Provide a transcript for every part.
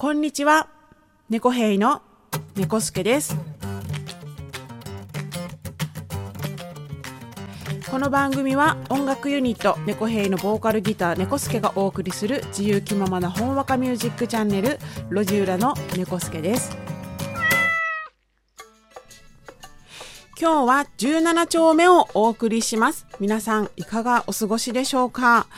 こんにちは。猫兵の猫助です。この番組は音楽ユニット猫兵のボーカルギター猫助がお送りする自由気ままな本わかミュージックチャンネル路地裏の猫助です。今日は17丁目をお送りします。皆さんいかがお過ごしでしょうか、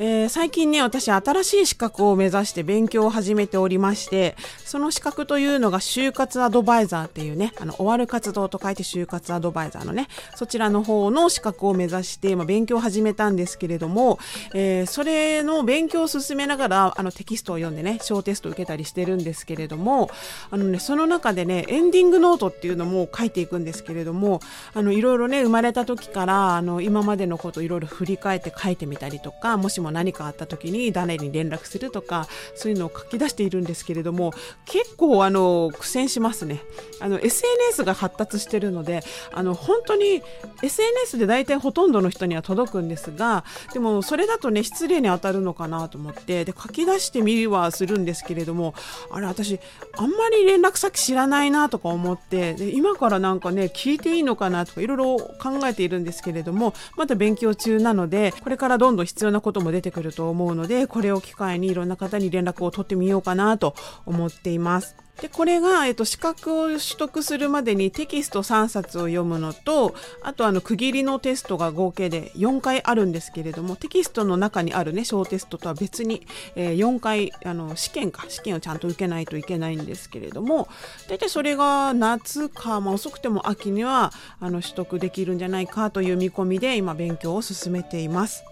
えー最近ね、私新しい資格を目指して勉強を始めておりまして、その資格というのが就活アドバイザーっていうね、あの、終わる活動と書いて就活アドバイザーのね、そちらの方の資格を目指して、今勉強を始めたんですけれども、えーそれの勉強を進めながら、あの、テキストを読んでね、小テストを受けたりしてるんですけれども、あのね、その中でね、エンディングノートっていうのも書いていくんですけれども、あの、いろいろね、生まれた時から、あの、今までのこといろいろ振り返って書いてみたりとか、もしも何かあった時に誰に連絡するとか、そういうのを書き出しているんですけれども、結構あの、苦戦しますね。あの、SNS が発達してるので、あの、本当に SNS で大体ほとんどの人には届くんですが、でもそれだとね、失礼に当たるのかなと思って、で、書き出してみはするんですけれども、あれ、私、あんまり連絡先知らないなとか思って、で、今からなんかね、聞いていいのかなとかいろいろ考えているんですけれども、まだ勉強中なので、これからどんどん必要なことも出出てくると思うので、これを機会にいろんな方に連絡を取ってみようかなと思っています。で、これが、えっと、資格を取得するまでにテキスト3冊を読むのと、あと、あの、区切りのテストが合計で4回あるんですけれども、テキストの中にあるね、小テストとは別に、えー4回、あの、試験か、試験をちゃんと受けないといけないんですけれども、大体それが夏か、まあ、遅くても秋には、あの、取得できるんじゃないかという見込みで、今、勉強を進めています。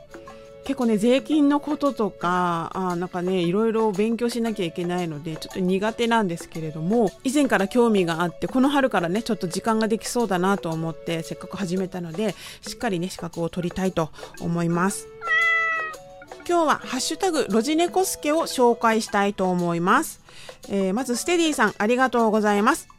結構ね税金のこととかあなんかねいろいろ勉強しなきゃいけないのでちょっと苦手なんですけれども以前から興味があってこの春からねちょっと時間ができそうだなと思ってせっかく始めたのでしっかりね資格を取りたいと思います。今日はハッシュタグロジネコスケを紹介したいと思います、えーまずステディさんありがとうございます。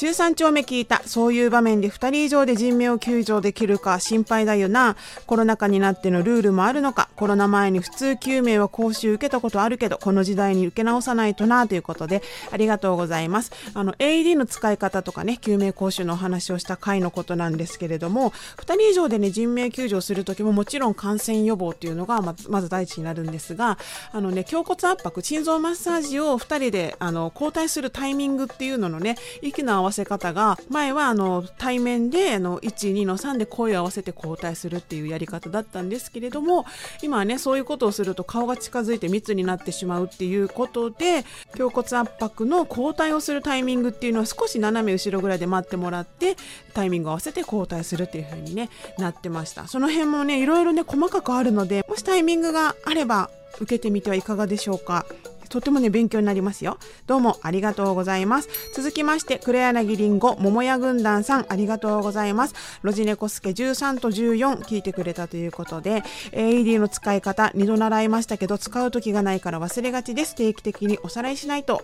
13丁目聞いた。そういう場面で2人以上で人命を救助できるか心配だよな。コロナ禍になってのルールもあるのか。コロナ前に普通救命は講習受けたことあるけど、この時代に受け直さないとなということで、ありがとうございます。あの、AED の使い方とかね、救命講習のお話をした回のことなんですけれども、2人以上でね、人命救助をするときももちろん感染予防っていうのがまず第一になるんですが、あのね、胸骨圧迫、心臓マッサージを2人で、あの、交代するタイミングっていうののね、息の合わせわせ方が、前はあの、対面で、あの、1、2の3で声を合わせて交代するっていうやり方だったんですけれども、今はね、そういうことをすると顔が近づいて密になってしまうっていうことで、胸骨圧迫の交代をするタイミングっていうのは少し斜め後ろぐらいで待ってもらって、タイミングを合わせて交代するっていう風にね、なってました。その辺もね、いろいろね、細かくあるので、もしタイミングがあれば、受けてみてはいかがでしょうか。とてもね、勉強になりますよ。どうもありがとうございます。続きまして、黒柳りんご、桃屋軍団さん、ありがとうございます。ロジネコスケ13と14聞いてくれたということで、AED の使い方、2度習いましたけど、使う時がないから忘れがちです。定期的におさらいしないと。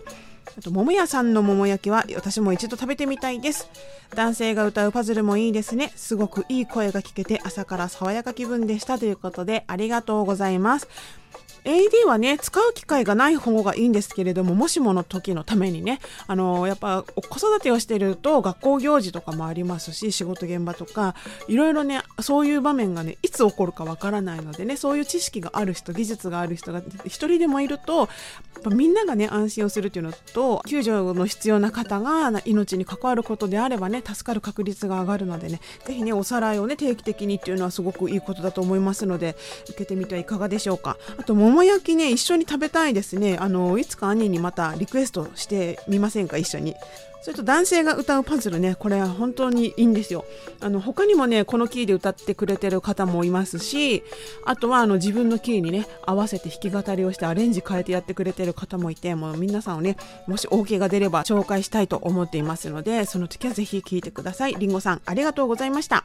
あと、桃屋さんの桃焼きは私も一度食べてみたいです。男性が歌うパズルもいいですね。すごくいい声が聞けて朝から爽やか気分でしたということでありがとうございます。AED はね、使う機会がない方がいいんですけれども、もしもの時のためにね、あのやっぱ子育てをしてると学校行事とかもありますし、仕事現場とか、いろいろね、そういう場面がね、いつ起こるかわからないのでね、そういう知識がある人、技術がある人が一人でもいると、みんながね、安心をするっていうのと、救助の必要な方が命に関わることであればね、助かる確率が上がるのでね、ぜひね、おさらいをね、定期的にっていうのはすごくいいことだと思いますので、受けてみてはいかがでしょうか。あと、桃焼きね、一緒に食べたいですね。あの、いつか兄にまたリクエストしてみませんか、一緒に。それと男性が歌うパズルね、これは本当にいいんですよ。あの、他にもね、このキーで歌ってくれてる方もいますし、あとはあの自分のキーにね、合わせて弾き語りをしてアレンジ変えてやってくれてる方もいて、もう皆さんをね、もし OK が出れば紹介したいと思っていますので、その時はぜひ聴いてください。りんごさん、ありがとうございました。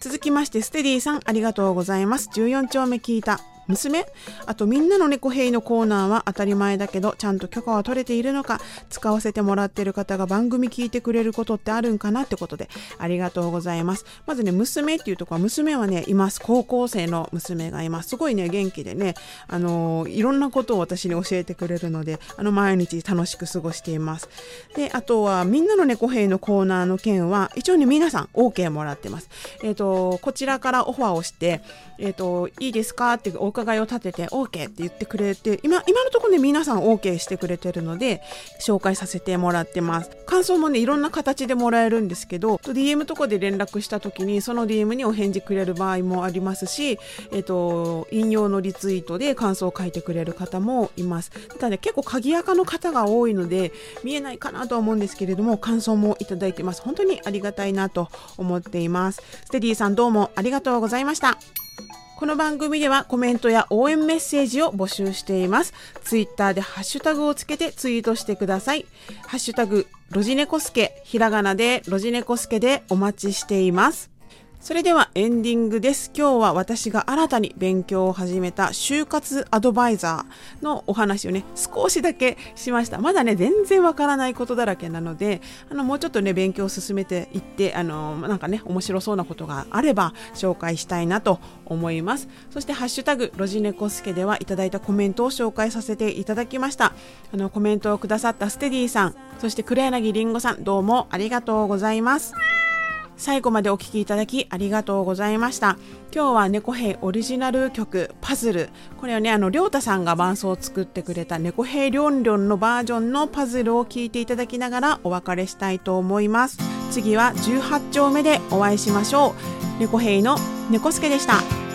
続きまして、ステディさん、ありがとうございます。14丁目聞いた。娘？あとみんなの猫兵のコーナーは当たり前だけどちゃんと許可は取れているのか使わせてもらってる方が番組聞いてくれることってあるんかなってことでありがとうございます。まずね娘っていうとこは娘はねいます。高校生の娘がいます。すごいね元気でねあのいろんなことを私に教えてくれるのであの毎日楽しく過ごしています。であとはみんなの猫兵のコーナーの件は一応ね皆さん OK もらってます。えっ、ー、とこちらからオファーをしてえっ、ー、といいですか？ってお伺いを立てて OK って言ってくれて今今のところね皆さん OK してくれてるので紹介させてもらってます。感想もねいろんな形でもらえるんですけど DM とかで連絡した時にその DM にお返事くれる場合もありますしえっ、と引用のリツイートで感想を書いてくれる方もいます。ただね結構鍵垢の方が多いので見えないかなとは思うんですけれども感想もいただいてます。本当にありがたいなと思っています。ステディさんどうもありがとうございました。この番組ではコメントや応援メッセージを募集しています。ツイッターでハッシュタグをつけてツイートしてください。ハッシュタグ、ロジネコスケ、ひらがなでロジネコスケでお待ちしています。それではエンディングです。今日は私が新たに勉強を始めた就活アドバイザーのお話をね、少しだけしました。まだね、全然わからないことだらけなので、あの、もうちょっとね、勉強を進めていって、あの、なんかね、面白そうなことがあれば紹介したいなと思います。そして、ハッシュタグ、ロジネコスケではいただいたコメントを紹介させていただきました。あの、コメントをくださったステディさん、そして黒柳りんごさん、どうもありがとうございます。最後までお聴きいただきありがとうございました。今日は猫兵オリジナル曲パズル。これはね、あの、りょうたさんが伴奏を作ってくれた猫兵りょんりょんのバージョンのパズルを聴いていただきながらお別れしたいと思います。次は18丁目でお会いしましょう。猫兵の猫助でした。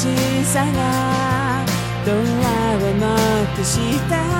しさがドアをノックした